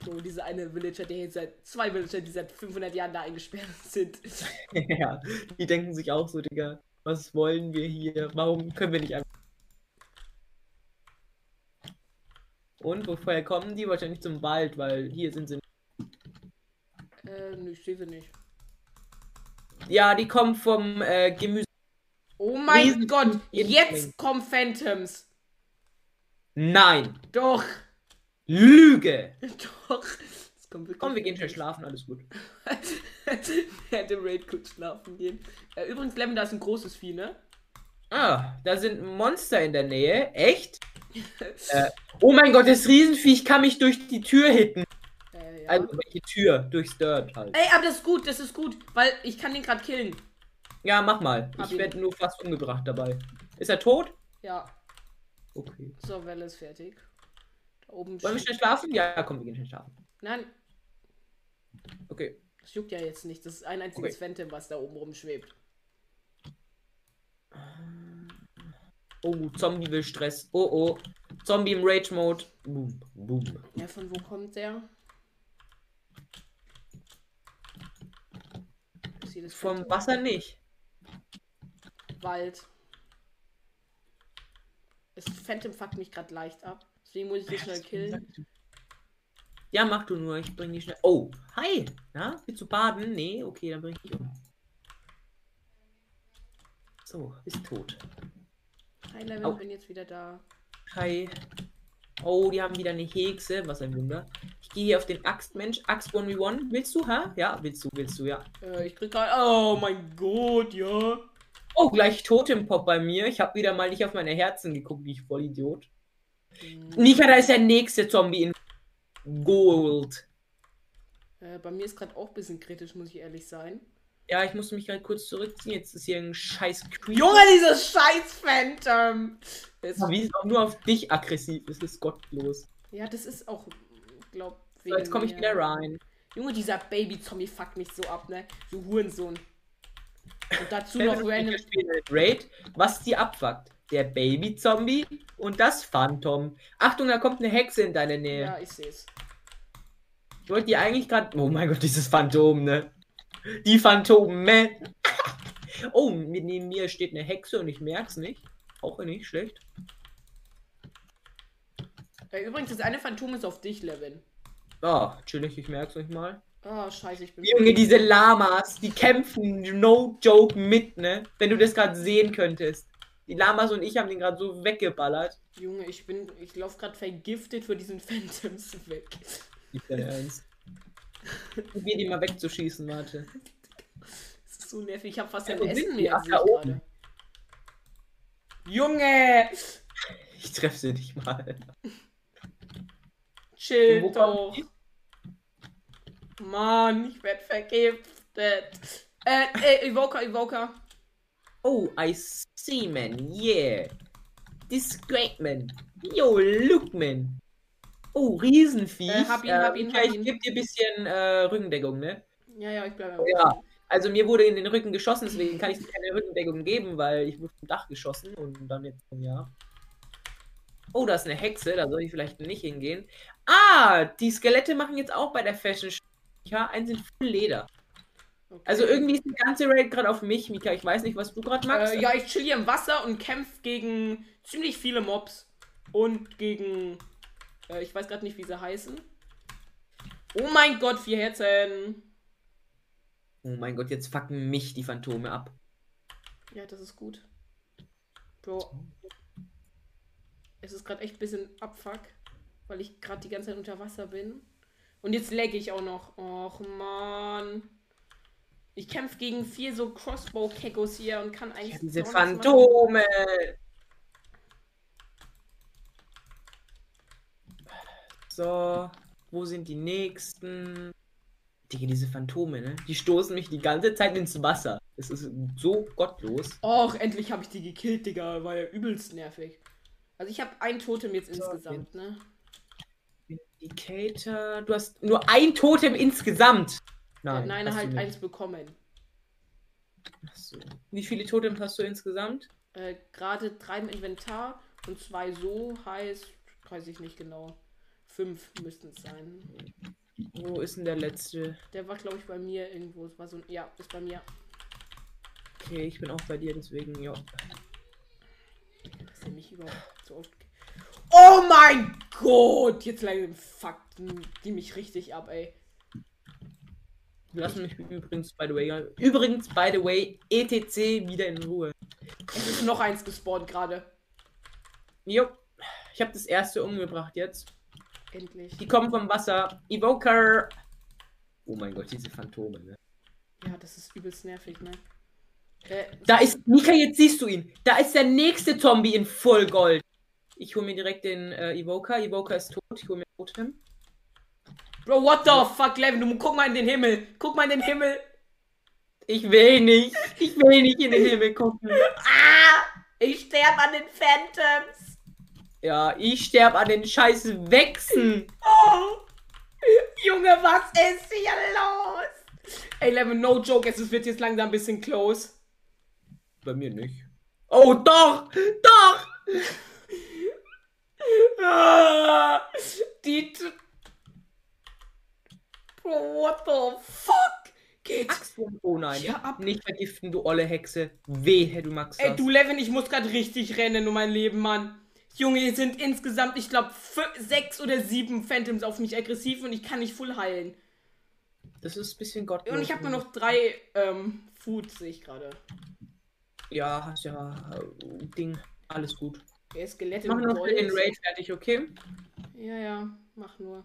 So, diese eine Villager, der jetzt seit zwei Villager, die seit 500 Jahren da eingesperrt sind. ja, die denken sich auch so, Digga, was wollen wir hier? Warum können wir nicht einfach. Und woher kommen die? Wahrscheinlich zum Wald, weil hier sind sie. Äh, ich sehe sie nicht. Ja, die kommen vom äh, Gemüse. Oh mein Riesen- Gott, jetzt kommen Phantoms. Nein! Doch, Lüge! doch. Kommt wirklich Komm, wir gehen schnell schlafen, alles gut. Dem Raid kurz schlafen gehen. Übrigens, Lemon, da ist ein großes Vieh, ne? Ah, da sind Monster in der Nähe. Echt? äh, oh mein Gott, das Riesenviech kann mich durch die Tür hitten. Ja. Also, welche Tür? Durchs Dirt halt. Ey, aber das ist gut, das ist gut, weil ich kann den gerade killen. Ja, mach mal. Hab Ich ihn. werde nur fast umgebracht dabei. Ist er tot? Ja, Okay. so, Welle ist fertig. Da oben Wollen wir schnell schlafen? Ja, komm, wir gehen schnell schlafen. Nein, Okay. das juckt ja jetzt nicht. Das ist ein einziges Phantom, was da oben rumschwebt. Oh, Zombie will Stress. Oh, oh. Zombie im Rage-Mode. Boom, boom. Ja, von wo kommt der? Vom? Wasser nicht. Wald. Das Phantom fuckt mich gerade leicht ab. Deswegen muss ich dich schnell killen. Ja, mach du nur. Ich bring die schnell. Oh, hi. Na, willst du baden? Nee, okay, dann bring ich dich um. So, ist tot. Hi, Level, Au. bin jetzt wieder da. Hi. Oh, die haben wieder eine Hexe. Was ein Wunder. Ich gehe hier auf den Axtmensch. Axt 1v1. Willst du, ha? Ja, willst du, willst du, ja. Äh, ich krieg gerade. Oh mein Gott, ja. Oh, gleich Totempop bei mir. Ich habe wieder mal nicht auf meine Herzen geguckt, wie ich voll Idiot. Hm, Nika, da ist der nächste Zombie in Gold. Äh, bei mir ist gerade auch ein bisschen kritisch, muss ich ehrlich sein. Ja, ich musste mich gerade kurz zurückziehen. Jetzt ist hier ein scheiß Creep. Junge, dieses scheiß Phantom! Wie es auch nur auf dich aggressiv ist, ist gottlos. ja, das ist auch, glaub, So, jetzt komme ich wieder rein. Junge, dieser Baby-Zombie fuckt mich so ab, ne? Du Hurensohn. Und dazu noch random. Raid, was die abfuckt. Der Baby-Zombie und das Phantom. Achtung, da kommt eine Hexe in deine Nähe. Ja, ich seh's. Ich wollte die eigentlich gerade. Oh mein Gott, dieses Phantom, ne? Die Phantome. oh, neben mir steht eine Hexe und ich merk's nicht. Auch nicht schlecht. Äh, übrigens, das eine Phantom ist auf dich, Levin. Ah, chillig, ich merk's euch mal. Oh, scheiße, ich bin. Junge, diese Lamas, die kämpfen no joke mit, ne? Wenn du das gerade sehen könntest. Die Lamas und ich haben den gerade so weggeballert. Junge, ich bin. Ich lauf gerade vergiftet für diesen Phantoms weg. Nicht dein Ernst. Probier die mal wegzuschießen, warte. Das ist so nervig. Ich hab fast Ja, kein Essen mehr. Ach, da ich oben. Junge! Ich treffe sie nicht mal. Chill doch. Mann, ich werd vergiftet. Äh, äh, Evoker, Evoker. Oh, I see, man. Yeah. This is great, man. Yo, look, man. Oh, Riesenviech. Äh, hab ihn, hab ihn, Mika, hab ich ihn. geb dir ein bisschen äh, Rückendeckung, ne? Ja, ja, ich bleibe Ja. Also mir wurde in den Rücken geschossen, deswegen kann ich dir keine Rückendeckung geben, weil ich wurde vom Dach geschossen und dann jetzt, ja. Oh, da ist eine Hexe, da soll ich vielleicht nicht hingehen. Ah, die Skelette machen jetzt auch bei der Fashion Show. Ja, einen sind voll Leder. Okay. Also irgendwie ist die ganze Raid gerade auf mich, Mika. Ich weiß nicht, was du gerade magst. Äh, ja, ich chill hier im Wasser und kämpfe gegen ziemlich viele Mobs. Und gegen. Äh, ich weiß gerade nicht, wie sie heißen. Oh mein Gott, vier Herzen. Oh mein Gott, jetzt fucken mich die Phantome ab. Ja, das ist gut. Bro. Es ist gerade echt ein bisschen Abfuck, weil ich gerade die ganze Zeit unter Wasser bin. Und jetzt lagge ich auch noch. Och man. Ich kämpfe gegen vier so Crossbow-Kekos hier und kann eigentlich. Ja, diese. Phantome. So, wo sind die nächsten? Digga, diese Phantome, ne? Die stoßen mich die ganze Zeit ins Wasser. Es ist so gottlos. Och, endlich habe ich die gekillt, Digga. War ja übelst nervig. Also ich habe ein Totem jetzt insgesamt, ne? Indicator. Du hast nur ein Totem insgesamt. Nein, Nein, Nein hast du halt nicht. eins bekommen. Ach so. Wie viele Totems hast du insgesamt? Äh, Gerade drei im Inventar und zwei so heißt, weiß ich nicht genau. Fünf müssten es sein. Wo ist denn der letzte? Der war, glaube ich, bei mir irgendwo. Es war so ein. Ja, ist bei mir. Okay, ich bin auch bei dir, deswegen, ja. Dass er mich überhaupt so oft. Oh mein Gott! Jetzt langsam fuckten die mich richtig ab, ey. Lassen mich übrigens, by the way, übrigens, by the way, ETC wieder in Ruhe. Es ist noch eins gespawnt gerade. Jo, ich habe das erste umgebracht jetzt. Endlich. Die kommen vom Wasser. Evoker. Oh mein Gott, diese Phantome, ne? Ja, das ist übelst nervig, ne? Äh, Da ist, Mika, jetzt siehst du ihn. Da ist der nächste Zombie in Vollgold. Ich hole mir direkt den äh, Evoker. Evoker ist tot. Ich hole mir Totem. Bro, what the fuck, Levin? Du guck mal in den Himmel. Guck mal in den Himmel. Ich will nicht. Ich will nicht in den Himmel gucken. Ah! Ich sterbe an den Phantoms. Ja, ich sterbe an den scheiß Wechsen. Oh! Junge, was ist hier los? Ey, Levin, no joke, es wird jetzt langsam ein bisschen close. Bei mir nicht. Oh, doch! Doch! Ah, die. Bro, what the fuck? Geht's? Oh nein. Ja, ab. Nicht vergiften, du olle Hexe. Wehe, du magst Ey, das. du Levin, ich muss gerade richtig rennen um mein Leben, Mann. Junge, hier sind insgesamt, ich glaube, sechs oder sieben Phantoms auf mich aggressiv und ich kann nicht full heilen. Das ist ein bisschen gottlos. Und ich habe nur noch drei ähm, Food, sehe ich gerade. Ja, hast ja äh, Ding. Alles gut. Der Skelette Mach noch den Raid fertig, okay? Ja, ja, mach nur.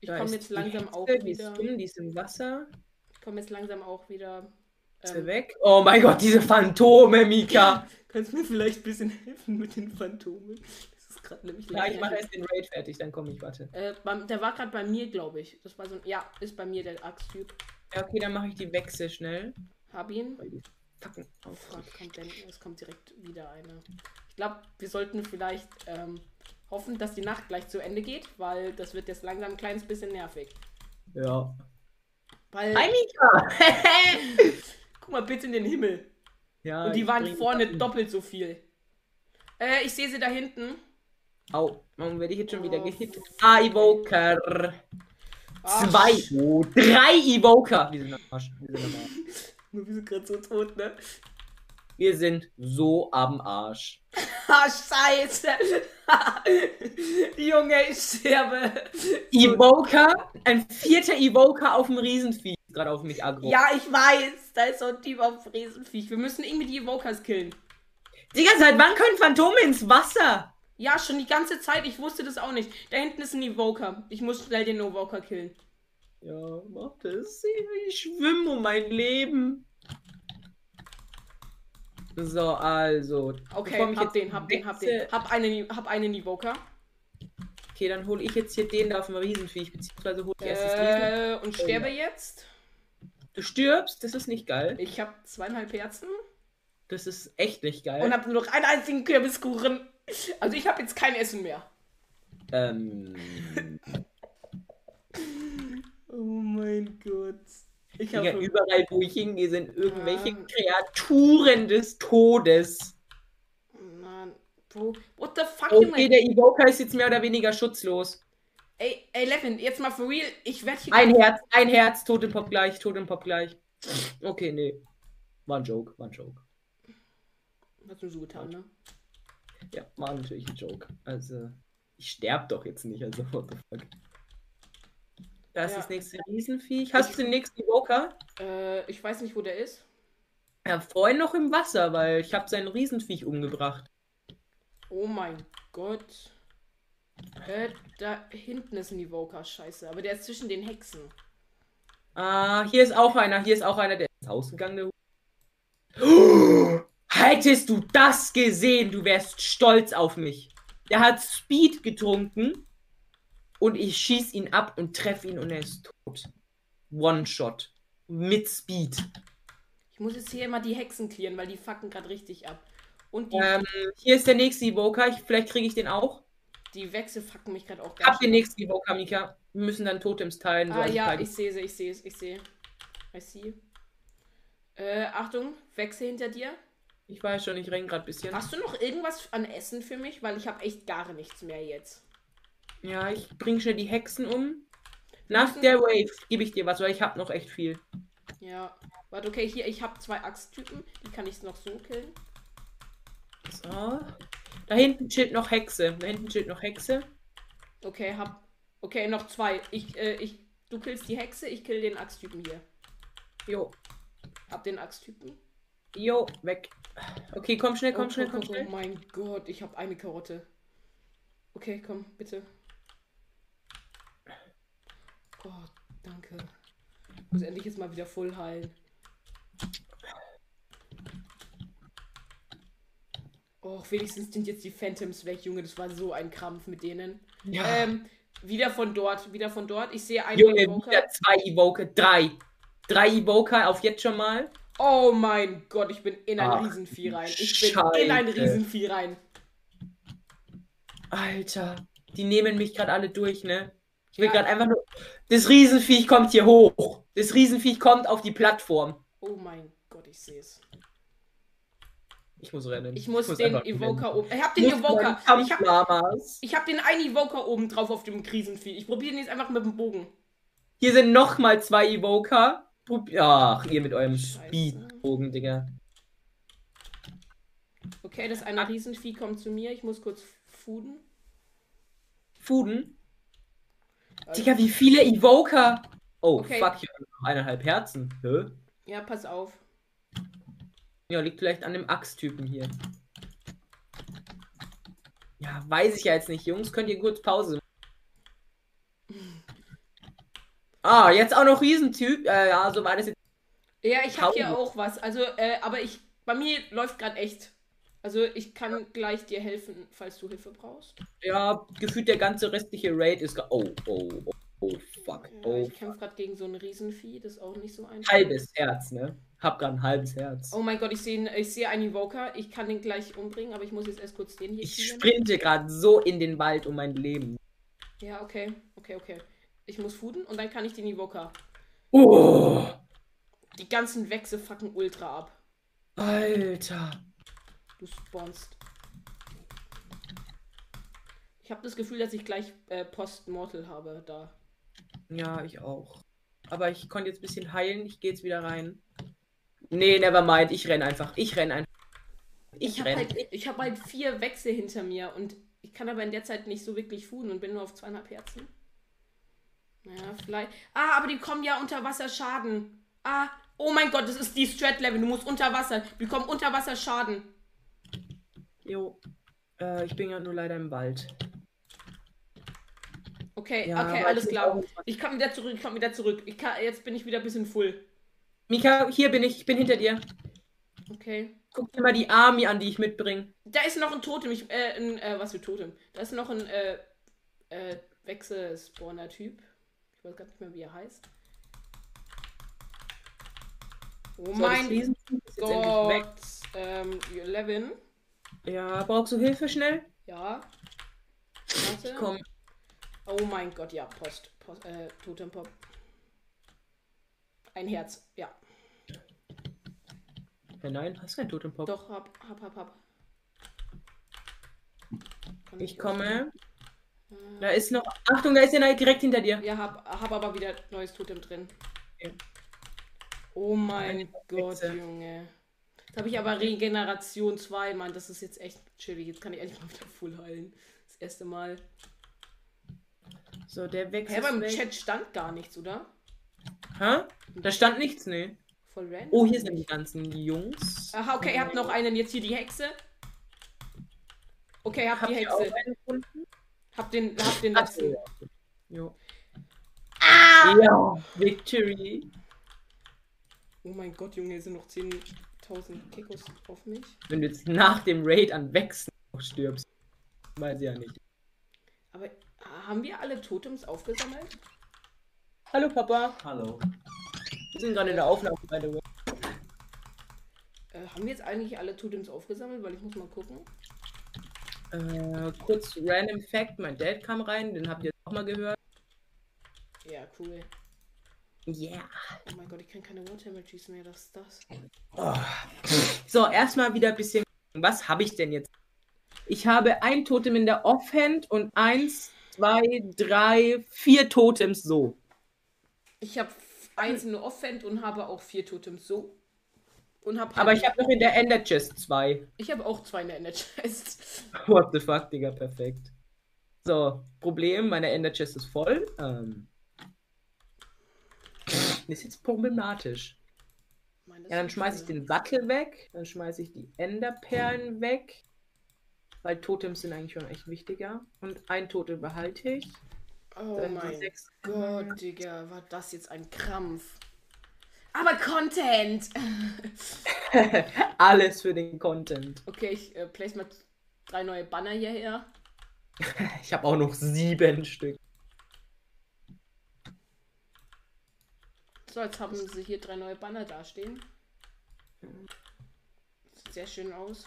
Ich komme jetzt langsam Hexe, auch Die ist wieder. die ist im Wasser. Ich komme jetzt langsam auch wieder. Er Ähm, weg? Oh mein Gott, diese Phantome, Mika. kannst du mir vielleicht ein bisschen helfen mit den Phantomen? Das ist gerade nämlich Ja, ich mache erst den Raid fertig, dann komme ich, warte. Äh, der war gerade bei mir, glaube ich. Das war so ein. Ja, ist bei mir der Axttyp. Ja, okay, dann mache ich die Wechsel schnell. Hab ihn. Fucken Oh kommt denn, es kommt direkt wieder eine. Ich glaube, wir sollten vielleicht ähm, hoffen, dass die Nacht gleich zu Ende geht, weil das wird jetzt langsam ein kleines bisschen nervig. Ja. Weil, Hi, Mika. guck mal bitte in den Himmel. ja, Und die waren vorne doppelt so viel. Äh, ich sehe sie da hinten. Au, warum werde ich jetzt schon wieder Oh, gehittet? Ah, Evoker. Ah, Zwei. Oh, drei Evoker. Wir sind am Arsch. Wir sind am Arsch. Wir sind gerade so tot, ne? Wir sind so am Arsch. Ah, scheiße. Junge, ich sterbe. Evoker, ein vierter Evoker auf dem Riesenvieh. Gerade auf mich aggro. Ja, ich weiß. Da ist so ein Typ auf dem Riesenviech. Wir müssen irgendwie die Evokers killen. Digga, seit wann können Phantome ins Wasser? Ja, schon die ganze Zeit. Ich wusste das auch nicht. Da hinten ist ein Evoker. Ich muss schnell den Evoker killen. Ja, mach das. Ich schwimme um mein Leben. So, also. Okay, hab jetzt den, hab den, hab den. Hab einen, hab einen Evoker. Okay, dann hole ich jetzt hier den da auf dem Riesenviech, beziehungsweise hole ich erst das Riesen. Äh, und sterbe jetzt. Du stirbst, das ist nicht geil. Ich habe zweieinhalb Herzen Das ist echt nicht geil. und habe nur noch einen einzigen Kürbiskuchen. Also ich habe jetzt kein Essen mehr. ähm, Oh mein Gott. Ich Digga, überall, wo ich hingehe, sind irgendwelche Ah. Kreaturen des Todes. Mann, Bro. What the fuck, Junge? Okay, der Evoker ist jetzt mehr oder weniger schutzlos. Ey, ey, Levin, jetzt mal for real. Ich werde hier. Ein Herz, ein Herz, Totempop gleich, Totempop gleich. Okay, nee. War ein Joke, war ein Joke. Hast du so getan, ne? Ja, war natürlich ein Joke. Also, ich sterb doch jetzt nicht, also what the fuck. Da ist Ja. das nächste Riesenviech. Hast du den nächsten Evoker? Äh, ich weiß nicht, wo der ist. Ja, vorhin noch im Wasser, weil ich habe sein Riesenviech umgebracht. Oh mein Gott. Äh, da hinten ist ein Evoker, scheiße. Aber der ist zwischen den Hexen. Ah, hier ist auch einer, hier ist auch einer, der ist ins Haus gegangen. Oh, hättest du das gesehen, du wärst stolz auf mich. Der hat Speed getrunken und ich schieß ihn ab und treffe ihn und er ist tot. One-Shot. Mit Speed. Ich muss jetzt hier immer die Hexen clearen, weil die fucken gerade richtig ab. Und die, Ähm, hier ist der nächste Evoker. Ich, vielleicht kriege ich den auch. die Wechsel fucken mich gerade auch ganz den nächsten Evoker, Mika. Wir müssen dann Totems teilen. Ah als ja, beide. ich sehe sie, ich sehe es, ich sehe. I see. Äh, Achtung, Wechsel hinter dir. ich weiß schon, ich renn gerade ein bisschen. Hast du noch irgendwas an Essen für mich? Weil ich habe echt gar nichts mehr jetzt. Ja, ich bring schnell die Hexen um. Nach der Wave gebe ich dir was, weil ich habe noch echt viel. Ja. Warte, okay, hier, ich habe zwei Axttypen. Die kann ich noch so killen. So. Da hinten chillt noch Hexe. Da hinten chillt noch Hexe. Okay, hab. Okay, noch zwei. Ich, äh, ich. Du killst die Hexe, ich kill den Axttypen hier. Jo. Hab den Axttypen. Jo, weg. Okay, komm schnell, komm oh, schnell, guck, komm guck, schnell. Oh mein Gott, ich habe eine Karotte. Okay, komm, bitte. Gott, danke. Ich muss endlich jetzt mal wieder voll heilen. Och, wenigstens sind jetzt die Phantoms weg, Junge. Das war so ein Krampf mit denen. Ja. Ähm, wieder von dort, wieder von dort. Ich sehe einen Junge, Evoker. wieder zwei Evoker. Drei. Drei Evoker auf jetzt schon mal. Oh mein Gott, ich bin in ein Ach, Riesenvieh rein. Ich bin Scheiße. in ein Riesenvieh rein. Alter. Die nehmen mich gerade alle durch, ne? Ich will Ja. gerade einfach nur. Das Riesenviech kommt hier hoch. Das Riesenviech kommt auf die Plattform. Oh mein Gott, ich sehe es. Ich muss rennen. Ich muss, den einfach Evoker rennen. oben. Ich hab den Muss Evoker. Ich hab, ich hab den einen Evoker oben drauf auf dem Krisenvieh. Ich probiere den jetzt einfach mit dem Bogen. Hier sind noch mal zwei Evoker. Ach, ihr mit eurem. Speedbogen, Digga. Okay, das eine Riesenvieh kommt zu mir. Ich muss kurz fooden. Fuden. Also- Digga, wie viele Evoker? Oh, Okay. fuck, ich habe noch eineinhalb Herzen. Hä? Ja, pass auf. Ja, liegt vielleicht an dem Axttypen hier. Ja, weiß ich ja jetzt nicht, Jungs. Könnt ihr kurz Pause machen? Ah, jetzt auch noch Riesentyp. Äh, ja, so war das jetzt. Ja, ich habe hier auch was. Also, äh, aber ich. Bei mir läuft gerade echt. Also, ich kann gleich dir helfen, falls du Hilfe brauchst. Ja, gefühlt der ganze restliche Raid ist. Oh, oh, oh, oh, fuck. Ja, Oh, ich kämpfe gerade gegen so ein Riesenvieh. Das ist auch nicht so einfach. halbes Herz, ne? Hab grad ein halbes Herz. Oh mein Gott, ich sehe ich sehe einen Evoker. Ich kann den gleich umbringen, aber ich muss jetzt erst kurz den hier Ich killen. sprinte gerade so in den Wald um mein Leben. Ja, okay. Okay, okay. Ich muss fooden und dann kann ich den Evoker. Oh, Die ganzen Wechsel fucken ultra ab. Alter. Du spawnst. Ich habe das Gefühl, dass ich gleich äh, Post-Mortal habe da. Ja, ich auch. Aber ich konnte jetzt ein bisschen heilen. Ich gehe jetzt wieder rein. Nee, never mind. Ich renn einfach. Ich renn einfach. Ich, habe renn. halt, ich hab halt vier Wechsel hinter mir und ich kann aber in der Zeit nicht so wirklich fooden und bin nur auf zweieinhalb Herzen. Naja, vielleicht. Ah, aber die kommen ja unter Wasser Schaden. Ah, oh mein Gott, das ist die Strat-Level. Du musst unter Wasser. Die bekommen unter Wasser Schaden. Jo. Äh, ich bin ja nur leider im Wald. Okay, Ja, okay, alles klar. Ich komme wieder zurück, ich komme wieder zurück. Ich kann, jetzt bin ich wieder ein bisschen full. Mika, hier bin ich. Ich bin hinter dir. Okay. Guck dir mal die Army an, die ich mitbringe. Da ist noch ein Totem. Ich, äh, ein, äh, was für Totem? Da ist noch ein, äh, äh, Wechselspawner-Typ. Ich weiß gar nicht mehr, wie er heißt. Oh So, mein Riesenvieh ist jetzt endlich weg. Gott. Ähm, 11. Ja, brauchst du Hilfe schnell? Ja. Warte. Komm. Oh mein Gott, ja, Post. Post äh, Totempop. Ein Herz, ja. Ja, nein, hast kein Totempop. Doch, hab, hab, hab, hab. Kann Ich komme. öffnen. Da ist noch. Achtung, da ist einer direkt hinter dir. Ja, hab, hab aber wieder neues Totem drin. Okay. Oh mein Gott. Junge. Jetzt habe ich aber Regeneration 2, Mann. Das ist jetzt echt chillig. Jetzt kann ich endlich mal wieder full heilen. Das erste Mal. So, der Wechsel. Hä, ist beim. Chat stand gar nichts, oder? Hä? Da stand nichts, ne? Voll random. Oh, hier sind die ganzen Jungs. Aha, okay, ihr habt noch einen. Jetzt hier die Hexe. Okay, habt Habt die ihr auch Hexe. Habt den, habt den letzten. Jo. Ah! Ja, Victory. Oh mein Gott, Junge, hier sind noch 10.000 Kekos auf mich. Wenn du jetzt nach dem Raid an Wechseln noch stirbst. Weiß ich ja nicht. Aber äh, haben wir alle Totems aufgesammelt? Hallo Papa. Hallo. Wir sind gerade in der Aufnahme, by the way. Äh, haben wir jetzt eigentlich alle Totems aufgesammelt? Weil ich muss mal gucken. Äh, kurz random Fact, mein Dad kam rein, den habt ihr auch mal gehört. Ja, cool. Yeah. Oh mein Gott, ich kann keine Water Emojis mehr. Was ist das? Oh. So, erstmal wieder ein bisschen. Was habe ich denn jetzt? Ich habe ein Totem in der Offhand und eins, zwei, drei, vier Totems so. Ich habe eins in der Offhand und habe auch vier Totems so. Und hab Aber ich habe noch in der Ender Chest zwei. Ich habe auch zwei in der Ender Chest. What the fuck, Digga, perfekt. So, Problem, meine Ender Chest ist voll. Ähm, ist jetzt problematisch. Meine Ja, dann schmeiße ich den Sattel weg, dann schmeiße ich die Enderperlen weg, weil Totems sind eigentlich schon echt wichtiger. Und ein Totem behalte ich. Oh Dann mein Gott, Digga, war das jetzt ein Krampf. Aber Content! Alles für den Content. Okay, ich äh, place mal drei neue Banner hierher. Ich habe auch noch sieben Stück. So, jetzt haben sie hier drei neue Banner dastehen. Sieht sehr schön aus.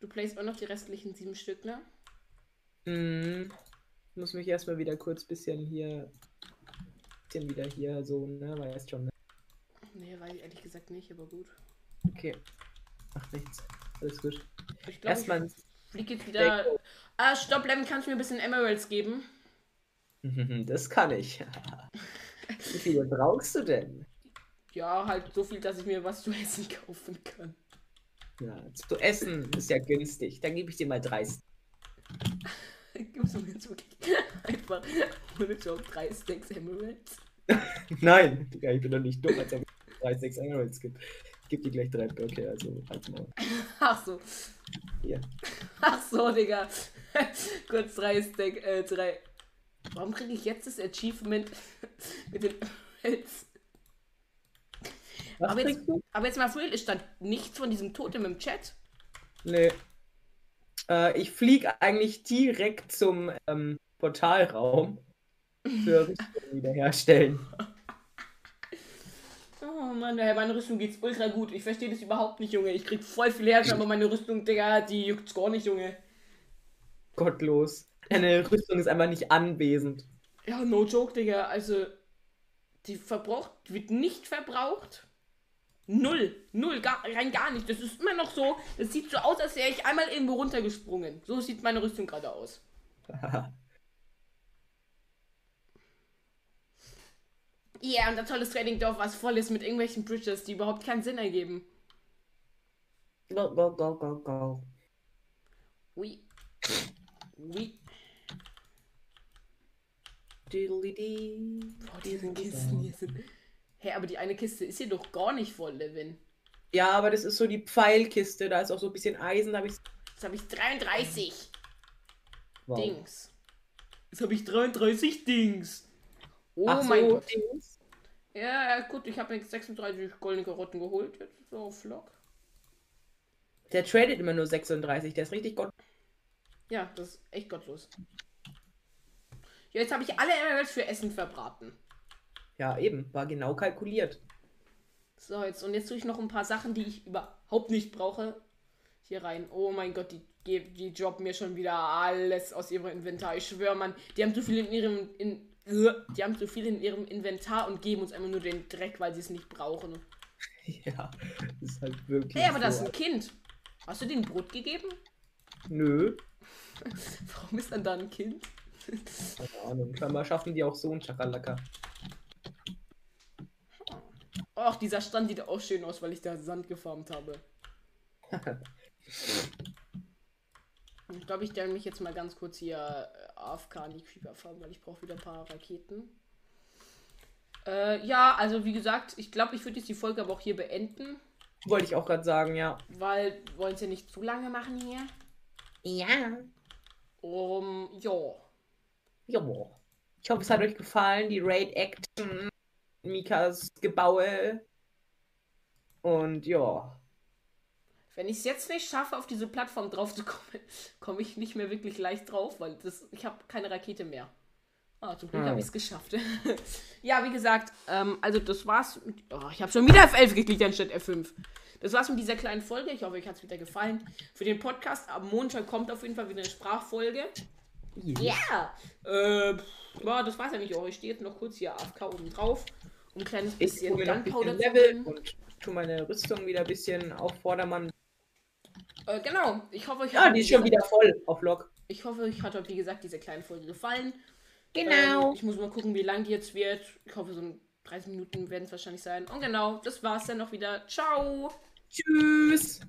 Du placest auch noch die restlichen sieben Stück, ne? Hm. Muss mich erstmal wieder kurz bisschen hier. Bisschen wieder hier so, ne? Weißt schon, ne? Nee, weiß ich ehrlich gesagt nicht, aber gut. Okay. Macht nichts. Alles gut. Ich glaube, Erstmal. ich fliege jetzt wieder. Ah, stopp, Lem, kannst du mir ein bisschen Emeralds geben? Das kann ich. Wie viele brauchst du denn? Ja, halt so viel, dass ich mir was zu essen kaufen kann. Ja, zu essen ist ja günstig. Dann gebe ich dir mal 30. Gibst du mir jetzt wirklich einfach ohne Joke drei Stacks Emeralds? Nein, ich bin doch nicht dumm, als er mir 36 Emeralds gibt. Ich gebe dir gleich drei Blöcke, also halt mal. Ach so. Hier. Ach so, Digga. Kurz drei Stack, äh, drei. Warum kriege ich jetzt das Achievement mit den? Was Aber jetzt, aber jetzt mal real, es stand nichts von diesem Totem im Chat. Nee. Äh, ich fliege eigentlich direkt zum ähm, Portalraum für Rüstung wiederherstellen. Oh Mann, ey, meine Rüstung geht's ultra gut. Ich verstehe das überhaupt nicht, Junge. Ich krieg voll viel Herz, aber meine Rüstung, Digga, die juckt's gar nicht, Junge. Gottlos. Deine Rüstung ist einfach nicht anwesend. Ja, no joke, Digga. Also, die verbraucht, wird nicht verbraucht. Null. Null, gar, rein gar nicht. Das ist immer noch so. Das sieht so aus, als wäre ich einmal irgendwo runtergesprungen. So sieht meine Rüstung gerade aus. Ja, yeah, und ein tolles Trading-Dorf, was voll ist mit irgendwelchen Bridges, die überhaupt keinen Sinn ergeben. go, go, go, go, go. Ui. Ui. Diddly-dee. Boah, diese Kisten hier sind. Hä, aber die eine Kiste ist hier doch gar nicht voll, Levin. Ja, aber das ist so die Pfeilkiste. Da ist auch so ein bisschen Eisen. Da habe ich. Jetzt habe ich 33 Wow. Dings. Jetzt habe ich 33 Dings. Oh Ach so, mein Gott. Dings. Ja, ja, gut, ich habe jetzt 36 goldene Karotten geholt. Jetzt ist auf Flock. Der tradet immer nur 36. Der ist richtig Gott. Ja, das ist echt gottlos. Jetzt habe ich alle Emeralds für Essen verbraten. Ja, eben. War genau kalkuliert. So, jetzt und jetzt tue ich noch ein paar Sachen, die ich überhaupt nicht brauche, hier rein. Oh mein Gott, die, die droppen mir schon wieder alles aus ihrem Inventar. Ich schwöre, Mann, die haben zu viel in ihrem in, die haben zu viel in ihrem Inventar und geben uns einfach nur den Dreck, weil sie es nicht brauchen. Ja, das ist halt wirklich. Hey, aber das ist so. ein Kind. Hast du denen Brot gegeben? Nö. Warum ist dann da ein Kind? Keine Ahnung. Scheinbar schaffen die auch so ein Chakalaka. Ach, dieser Stand sieht auch schön aus, weil ich da Sand gefarmt habe. Ich glaube, ich stelle mich jetzt mal ganz kurz hier äh, AFK in die Creeper farm, weil ich brauche wieder ein paar Raketen. Äh, ja, also wie gesagt, ich glaube, ich würde jetzt die Folge aber auch hier beenden, Wollte ich auch gerade sagen, ja. weil wir wollen ja nicht zu lange machen hier. Ja. Um, ja. Ja. Ich hoffe, es hat euch gefallen, die Raid Action, Mikas Gebaue. Und ja. Wenn ich es jetzt nicht schaffe, auf diese Plattform drauf zu kommen, komme ich nicht mehr wirklich leicht drauf, weil das, ich habe keine Rakete mehr. Ah, zum Glück habe ich es geschafft. ja, wie gesagt, ähm, also das war's. Mit, oh, ich habe schon wieder F11 geklickt anstatt F5. Das war's mit dieser kleinen Folge. Ich hoffe, euch hat es wieder gefallen. Für den Podcast am Montag kommt auf jeden Fall wieder eine Sprachfolge. Ja! Äh, pff, ja, das war's eigentlich auch. Ich stehe jetzt noch kurz hier AFK oben drauf, um ein kleines bisschen Gunpowder zu Level und tu meine Rüstung wieder ein bisschen auf Vordermann. Äh, genau. Ich hoffe, euch Ja, hat, die ist schon wieder voll auf Log. Ich hoffe, euch hat heute, wie gesagt, diese kleine Folge gefallen. Genau. Ähm, ich muss mal gucken, wie lang die jetzt wird. Ich hoffe, so ein 30 Minuten werden es wahrscheinlich sein. Und genau, das war's dann noch wieder. Ciao! Tschüss.